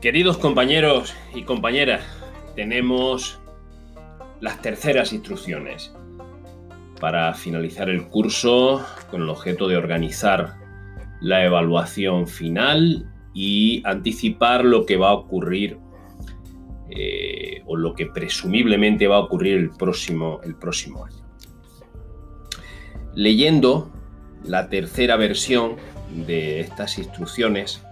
Queridos compañeros y compañeras, tenemos las terceras instrucciones para finalizar el curso con el objeto de organizar la evaluación final y anticipar lo que va a ocurrir eh, o lo que presumiblemente va a ocurrir el próximo, el próximo año. Leyendo la tercera versión de estas instrucciones,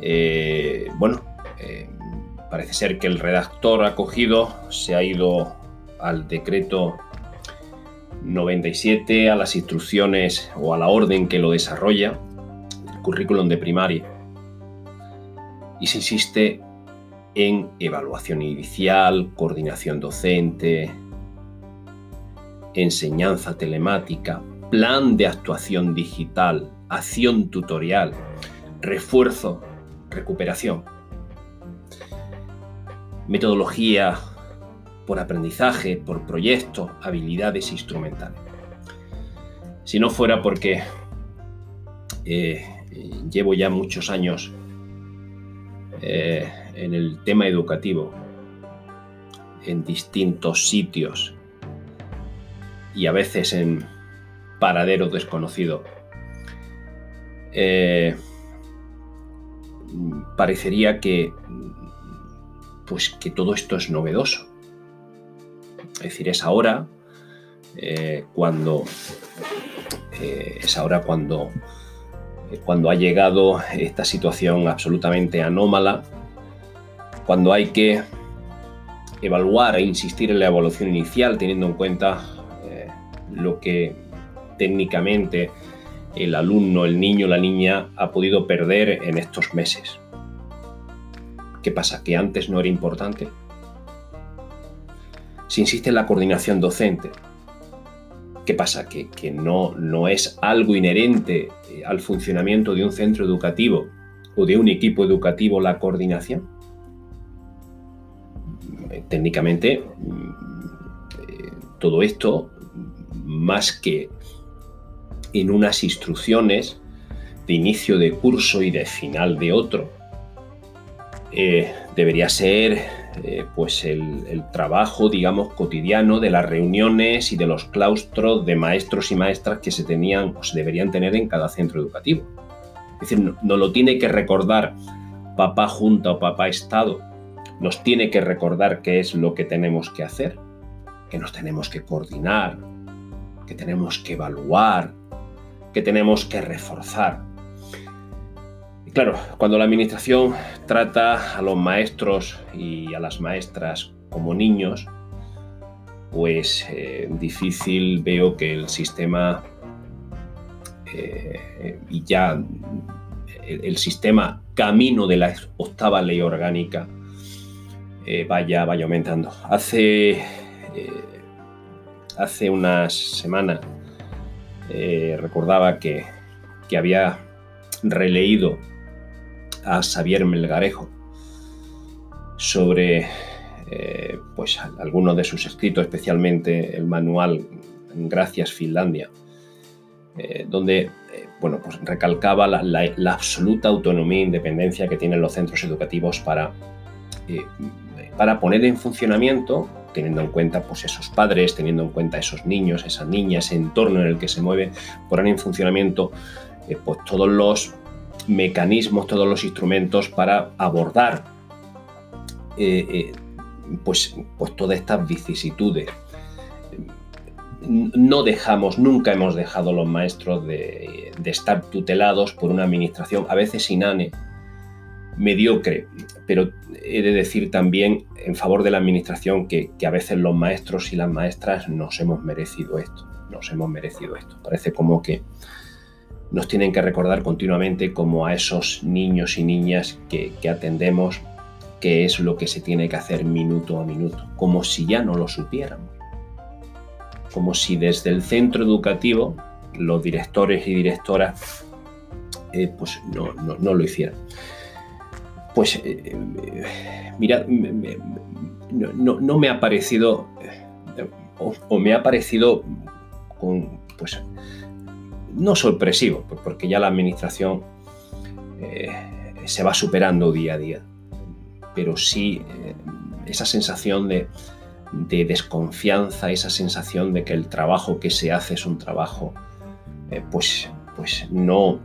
eh, bueno, eh, parece ser que el redactor acogido se ha ido al decreto 97, a las instrucciones o a la orden que lo desarrolla, el currículum de primaria, y se insiste en evaluación inicial, coordinación docente, enseñanza telemática, plan de actuación digital, acción tutorial, refuerzo recuperación. Metodología por aprendizaje, por proyectos, habilidades instrumentales. Si no fuera porque eh, llevo ya muchos años eh, en el tema educativo, en distintos sitios y a veces en paraderos desconocidos, eh, parecería que, pues, que todo esto es novedoso. Es decir, es ahora eh, cuando eh, es ahora cuando, eh, cuando ha llegado esta situación absolutamente anómala, cuando hay que evaluar e insistir en la evaluación inicial teniendo en cuenta lo que técnicamente el alumno, el niño, la niña ha podido perder en estos meses. ¿Qué pasa? ¿Que antes no era importante? Si insiste en la coordinación docente, ¿qué pasa? ¿Que, no, no es algo inherente eh, al funcionamiento de un centro educativo o de un equipo educativo la coordinación? Técnicamente, mm, eh, todo esto, más que en unas instrucciones de inicio de curso y de final de otro. Eh, debería ser eh, pues el, trabajo, digamos, cotidiano de las reuniones y de los claustros de maestros y maestras que se tenían o se deberían tener en cada centro educativo. Es decir, no, no lo tiene que recordar papá junta o papá estado, nos tiene que recordar qué es lo que tenemos que hacer, que nos tenemos que coordinar, que tenemos que evaluar, que tenemos que reforzar. Y claro, cuando la administración trata a los maestros y a las maestras como niños, pues eh, difícil veo que el sistema eh, ya el, sistema camino de la octava ley orgánica eh, vaya, vaya aumentando. Hace, hace unas semanas eh, recordaba que, había releído a Xavier Melgarejo sobre eh, pues, algunos de sus escritos, especialmente el manual Gracias Finlandia, eh, donde bueno, pues recalcaba la, absoluta autonomía e independencia que tienen los centros educativos para, para poner en funcionamiento teniendo en cuenta pues, esos padres, teniendo en cuenta esos niños, esas niñas, ese entorno en el que se mueve, poner en funcionamiento eh, pues, todos los mecanismos, todos los instrumentos para abordar eh, eh, pues, pues todas estas vicisitudes. No dejamos, nunca hemos dejado los maestros de, de estar tutelados por una administración, a veces inane, mediocre, pero he de decir también en favor de la administración que, a veces los maestros y las maestras nos hemos merecido esto, nos hemos merecido esto. Parece como que nos tienen que recordar continuamente como a esos niños y niñas que, atendemos qué es lo que se tiene que hacer minuto a minuto, como si ya no lo supiéramos, como si desde el centro educativo los directores y directoras eh, pues no, no, no lo hicieran pues eh, eh, mira, no, me ha parecido, eh, o, me ha parecido con, pues, no sorpresivo, porque ya la administración se va superando día a día. Pero sí eh, esa sensación de, desconfianza, esa sensación de que el trabajo que se hace es un trabajo eh, pues, pues no,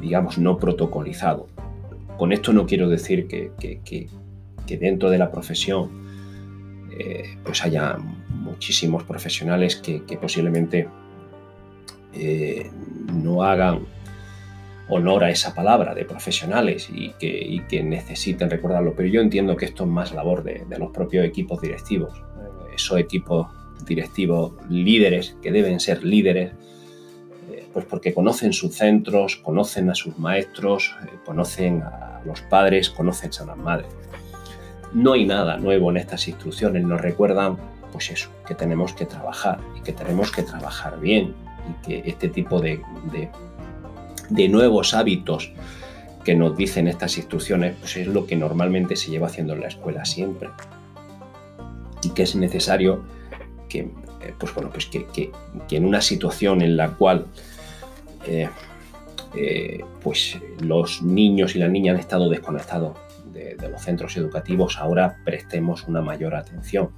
digamos, no protocolizado. Con esto no quiero decir que, dentro de la profesión pues haya muchísimos profesionales que, posiblemente no hagan honor a esa palabra de profesionales y que, necesiten recordarlo. Pero yo entiendo que esto es más labor de, los propios equipos directivos. Eh, esos equipos directivos líderes, que deben ser líderes, eh, pues porque conocen sus centros, conocen a sus maestros, eh, conocen a los padres, conocen a las madres. No hay nada nuevo en estas instrucciones, nos recuerdan pues eso, que tenemos que trabajar y que tenemos que trabajar bien y que este tipo de de nuevos hábitos que nos dicen estas instrucciones, pues es lo que normalmente se lleva haciendo en la escuela siempre. Y que es necesario que, eh, pues bueno, pues que, en una situación en la cual eh, eh, pues los niños y las niñas han estado desconectados de, de, los centros educativos, ahora prestemos una mayor atención.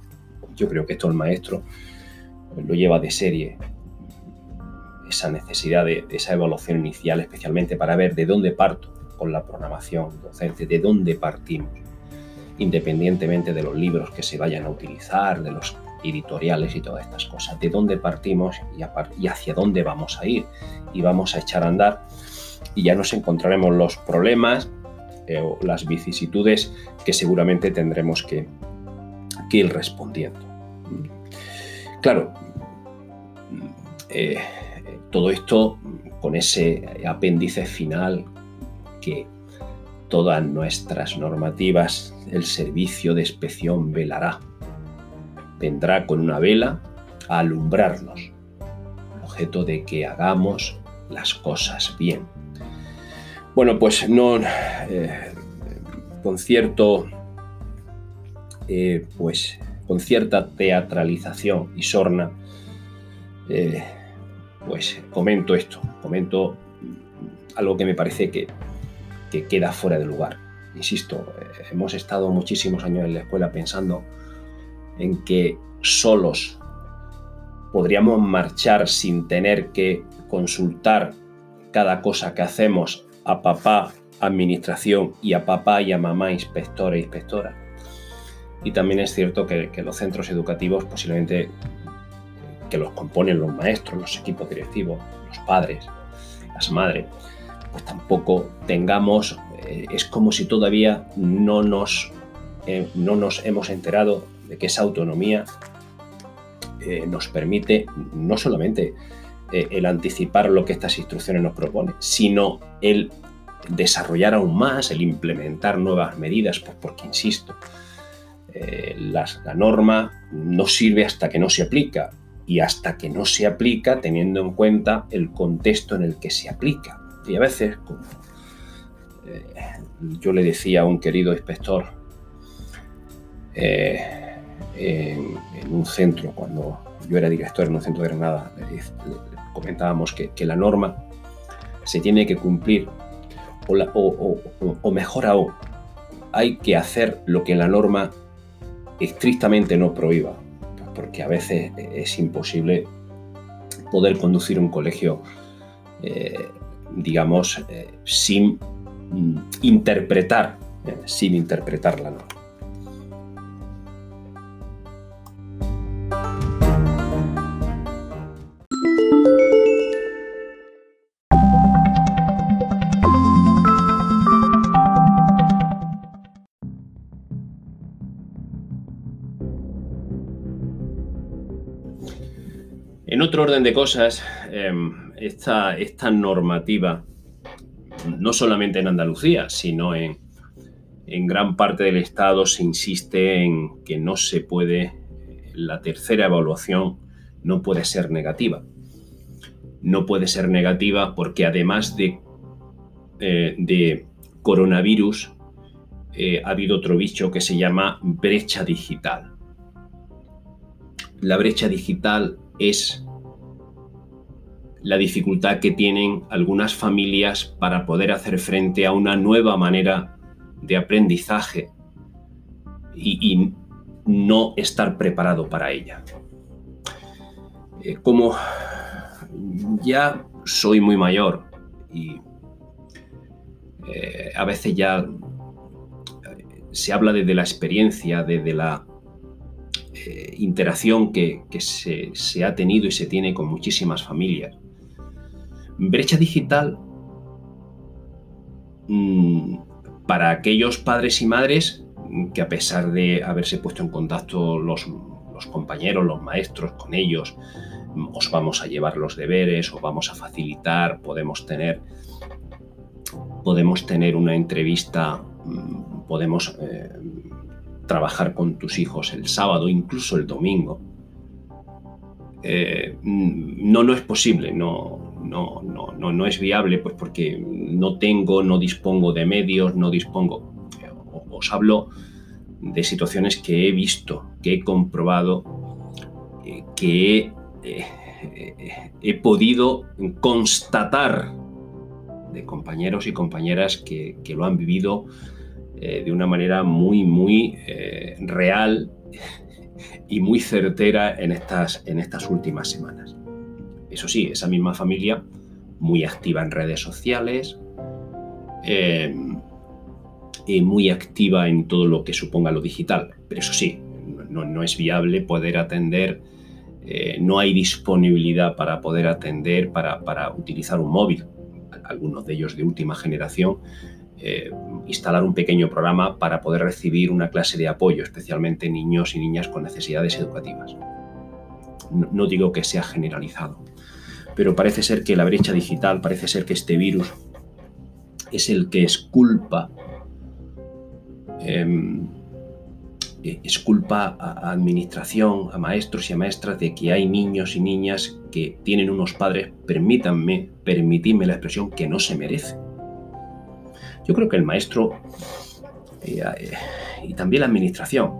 Yo creo que esto el maestro lo lleva de serie esa necesidad de, esa evaluación inicial, especialmente para ver de dónde parto con la programación docente, de dónde partimos, independientemente de los libros que se vayan a utilizar, de los editoriales y todas estas cosas, de dónde partimos y, hacia dónde vamos a ir y vamos a echar a andar y ya nos encontraremos los problemas eh, o las vicisitudes que seguramente tendremos que, ir respondiendo. Claro, eh, todo esto con ese apéndice final que todas nuestras normativas, el servicio de inspección velará. Vendrá con una vela a alumbrarnos, objeto de que hagamos las cosas bien. Bueno, pues no eh, con cierto eh, pues con cierta teatralización y sorna eh, pues comento esto, comento algo que me parece que, queda fuera de lugar. Insisto, hemos estado muchísimos años en la escuela pensando en que solos podríamos marchar sin tener que consultar cada cosa que hacemos a papá, administración y a papá y a mamá, inspectora e inspectora. Y también es cierto que los centros educativos posiblemente que los componen los maestros, los equipos directivos, los padres, las madres, pues tampoco tengamos, eh, es como si todavía no nos, eh, no nos hemos enterado que esa autonomía eh, nos permite no solamente el anticipar lo que estas instrucciones nos proponen, sino el desarrollar aún más, el implementar nuevas medidas, pues porque, insisto, la norma no sirve hasta que no se aplica y hasta que no se aplica teniendo en cuenta el contexto en el que se aplica. Y a veces, como eh, yo le decía a un querido inspector eh, en, un centro, cuando yo era director en un centro de Granada, comentábamos que, la norma se tiene que cumplir, o, o mejor aún, hay que hacer lo que la norma estrictamente no prohíba porque a veces es imposible poder conducir un colegio, eh, digamos, eh, sin mm, interpretar, eh, sin interpretar la norma. En otro orden de cosas, em, esta, esta, normativa, no solamente en Andalucía, sino en, gran parte del Estado, se insiste en que no se puede, la tercera evaluación no puede ser negativa. No puede ser negativa porque además de, eh, de coronavirus, eh, ha habido otro bicho que se llama brecha digital. La brecha digital es la dificultad que tienen algunas familias para poder hacer frente a una nueva manera de aprendizaje y, no estar preparado para ella. Eh, como ya soy muy mayor y eh, a veces ya eh, se habla desde la experiencia, desde la interacción que, se, ha tenido y se tiene con muchísimas familias. Brecha digital mm, para aquellos padres y madres que a pesar de haberse puesto en contacto los, compañeros, los maestros con ellos, os vamos a llevar los deberes, os vamos a facilitar, podemos tener, podemos tener una entrevista, mm, podemos eh, trabajar con tus hijos el sábado, incluso el domingo. Eh, no, no es posible, no, no, no, no, es viable, pues porque no tengo, no dispongo de medios, no dispongo. Os hablo de situaciones que he visto, que he comprobado, eh, que he, eh, he, podido constatar de compañeros y compañeras que, lo han vivido de una manera muy, muy real y muy certera en estas, en estas últimas semanas. Eso sí, esa misma familia muy activa en redes sociales, eh, y muy activa en todo lo que suponga lo digital. Pero eso sí, no, es viable poder atender, eh, no hay disponibilidad para poder atender, para, para utilizar un móvil. Algunos de ellos de última generación eh, instalar un pequeño programa para poder recibir una clase de apoyo, especialmente niños y niñas con necesidades educativas. No, digo que sea generalizado, pero parece ser que la brecha digital, parece ser que este virus es el que es culpa, em, es culpa a administración, a maestros y a maestras de que hay niños y niñas que tienen unos padres, permítanme, permitidme la expresión, que no se merecen yo creo que el maestro eh, eh, y también la administración,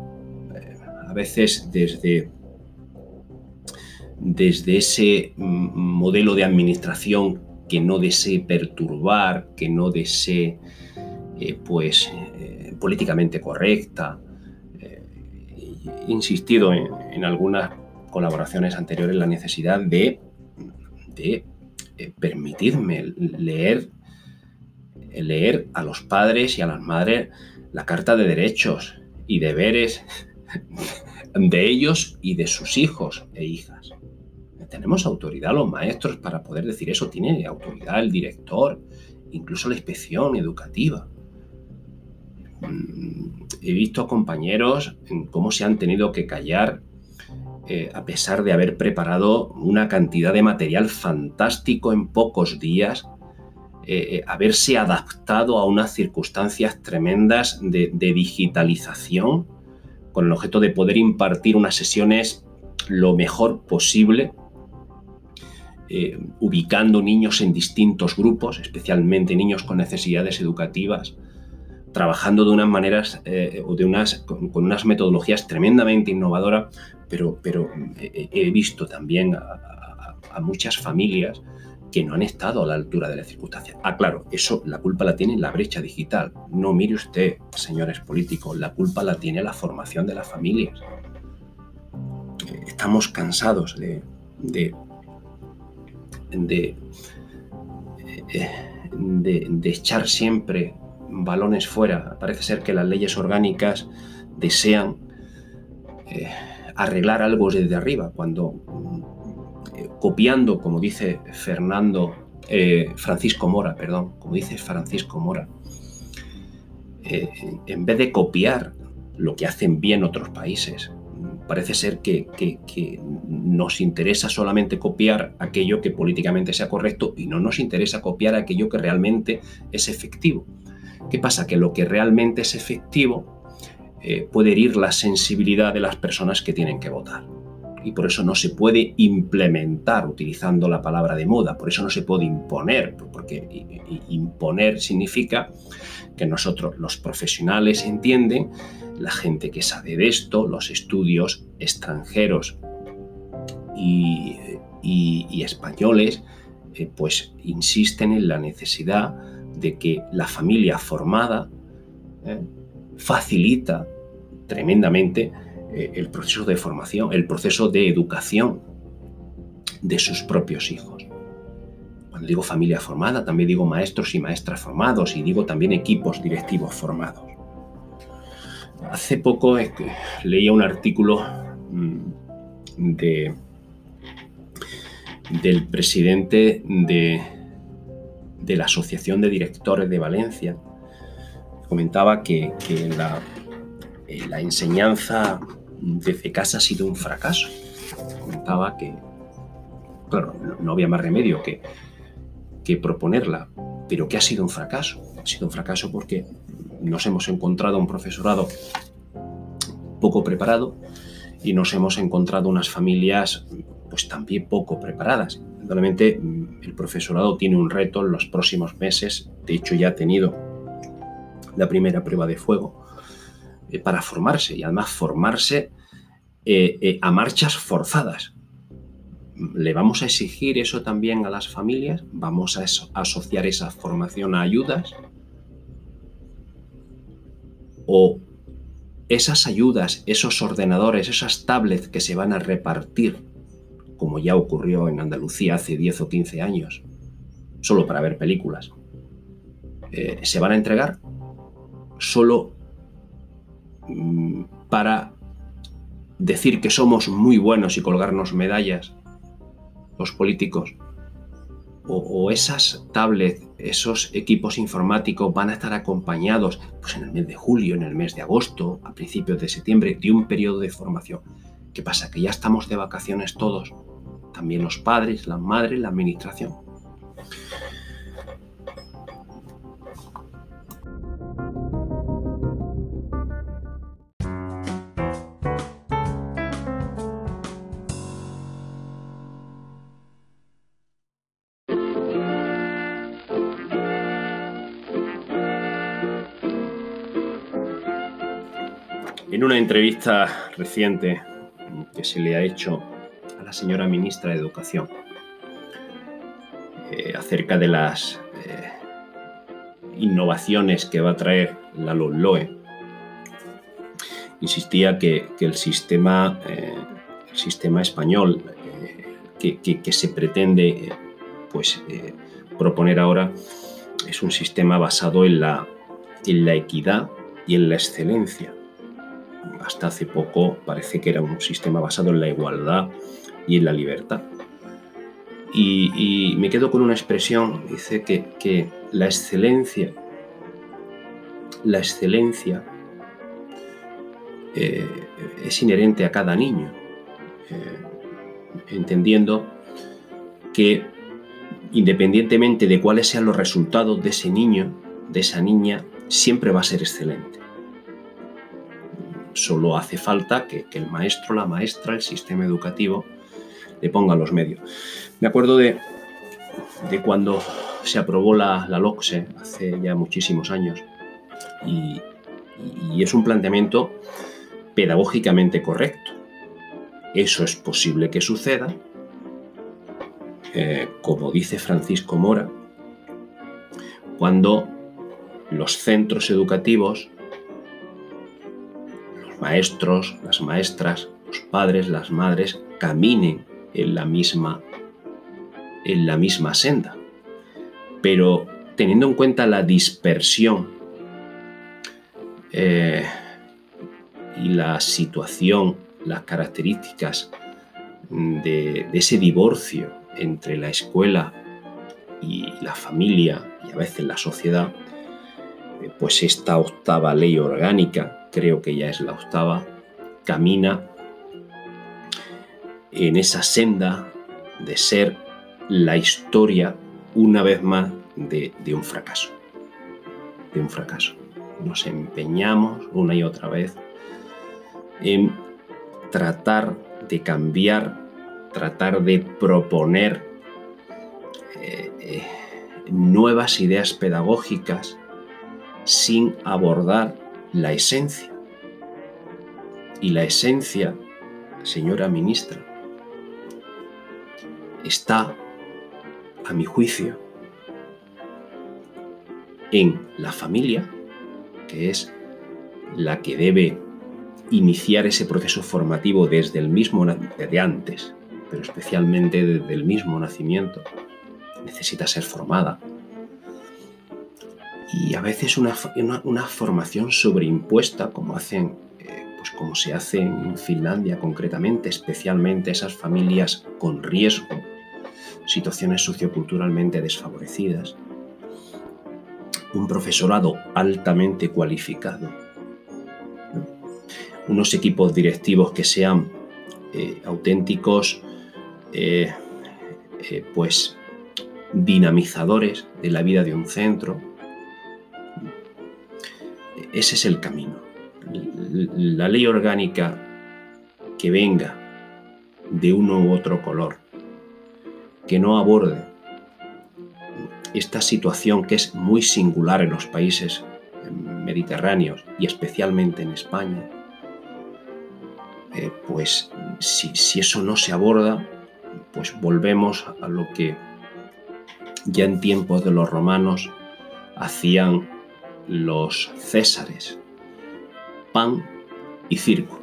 eh, a veces desde, desde ese mm, modelo de administración que no desee perturbar, que no desee pues políticamente correcta. he insistido en, algunas colaboraciones anteriores la necesidad de, de permitirme leer leer a los padres y a las madres la Carta de Derechos y Deberes de ellos y de sus hijos e hijas. Tenemos autoridad los maestros para poder decir eso, tiene autoridad el director, incluso la inspección educativa. Mm, he visto compañeros en cómo se han tenido que callar eh, a pesar de haber preparado una cantidad de material fantástico en pocos días eh, eh, haberse adaptado a unas circunstancias tremendas de, digitalización con el objeto de poder impartir unas sesiones lo mejor posible, eh, ubicando niños en distintos grupos, especialmente niños con necesidades educativas, trabajando de unas maneras o de unas, con, unas metodologías tremendamente innovadoras, pero, pero he visto también a muchas familias que no han estado a la altura de las circunstancias. Ah, claro, eso la culpa la tiene la brecha digital. No mire usted, señores políticos, la culpa la tiene la formación de las familias. Estamos cansados de, de, de, echar siempre balones fuera. Parece ser que las leyes orgánicas desean eh, arreglar algo desde arriba, cuando copiando, como dice Fernando, eh, Francisco Mora, perdón, como dice Francisco Mora, eh, en vez de copiar lo que hacen bien otros países, parece ser que, nos interesa solamente copiar aquello que políticamente sea correcto y no nos interesa copiar aquello que realmente es efectivo. ¿Qué pasa? Que lo que realmente es efectivo eh, puede herir la sensibilidad de las personas que tienen que votar y por eso no se puede implementar utilizando la palabra de moda, por eso no se puede imponer, porque imponer significa que nosotros los profesionales entienden, la gente que sabe de esto, los estudios extranjeros y, españoles eh, pues insisten en la necesidad de que la familia formada eh, facilita tremendamente el proceso de formación, el proceso de educación de sus propios hijos. Cuando digo familia formada, también digo maestros y maestras formados y digo también equipos directivos formados. Hace poco leía un artículo mm, de, del presidente de, la Asociación de Directores de Valencia. Comentaba que, eh, la, enseñanza desde casa ha sido un fracaso. Comentaba que, claro, no había más remedio que, que proponerla, pero que ha sido un fracaso. Ha sido un fracaso porque nos hemos encontrado un profesorado poco preparado y nos hemos encontrado unas familias pues también poco preparadas. Realmente el profesorado tiene un reto en los próximos meses, de hecho ya ha tenido la primera prueba de fuego eh, para formarse y además formarse eh, eh, a marchas forzadas. ¿Le vamos a exigir eso también a las familias? ¿Vamos a asociar esa formación a ayudas? ¿O esas ayudas, esos ordenadores, esas tablets que se van a repartir, como ya ocurrió en Andalucía hace 10 o 15 años, solo para ver películas, se van a entregar solo para decir que somos muy buenos y colgarnos medallas los políticos o, esas tablets, esos equipos informáticos van a estar acompañados pues en el mes de julio, en el mes de agosto, a principios de septiembre, de un periodo de formación. ¿Qué pasa? Que ya estamos de vacaciones todos, también los padres, las madres, la administración. En una entrevista reciente que se le ha hecho a la señora ministra de Educación eh, acerca de las eh, innovaciones que va a traer la LOE, insistía que, el, sistema, eh, español que, se pretende pues, proponer ahora es un sistema basado en la equidad y en la excelencia hasta hace poco parece que era un sistema basado en la igualdad y en la libertad. Y, me quedo con una expresión, dice que, la excelencia, la excelencia eh, es inherente a cada niño, eh, entendiendo que independientemente de cuáles sean los resultados de ese niño, de esa niña, siempre va a ser excelente. Solo hace falta que, el maestro, la maestra, el sistema educativo le ponga los medios. Me acuerdo de, cuando se aprobó la, la, LOCSE hace ya muchísimos años y, es un planteamiento pedagógicamente correcto. Eso es posible que suceda, eh, como dice Francisco Mora, cuando los centros educativos maestros, las maestras, los padres, las madres caminen en la misma, en la misma senda. Pero teniendo en cuenta la dispersión eh, y la situación, las características de, de ese divorcio entre la escuela y la familia y a veces la sociedad, eh, pues esta octava ley orgánica creo que ya es la octava, camina en esa senda de ser la historia una vez más de, un fracaso. De un fracaso. Nos empeñamos una y otra vez en tratar de cambiar, tratar de proponer eh, eh, nuevas ideas pedagógicas sin abordar la esencia. Y la esencia, señora ministra, está a mi juicio, en la familia, que es la que debe iniciar ese proceso formativo desde el mismo de antes, pero especialmente desde el mismo nacimiento, necesita ser formada. Y a veces una, una, formación sobreimpuesta, como hacen, eh, pues como se hace en Finlandia concretamente, especialmente esas familias con riesgo, situaciones socioculturalmente desfavorecidas, un profesorado altamente cualificado, unos equipos directivos que sean eh, auténticos eh, eh, pues dinamizadores de la vida de un centro. Ese es el camino. La ley orgánica que venga de uno u otro color, que no aborde esta situación que es muy singular en los países mediterráneos y especialmente en España, eh, pues si, eso no se aborda, pues volvemos a lo que ya en tiempos de los romanos hacían los césares, pan y circo.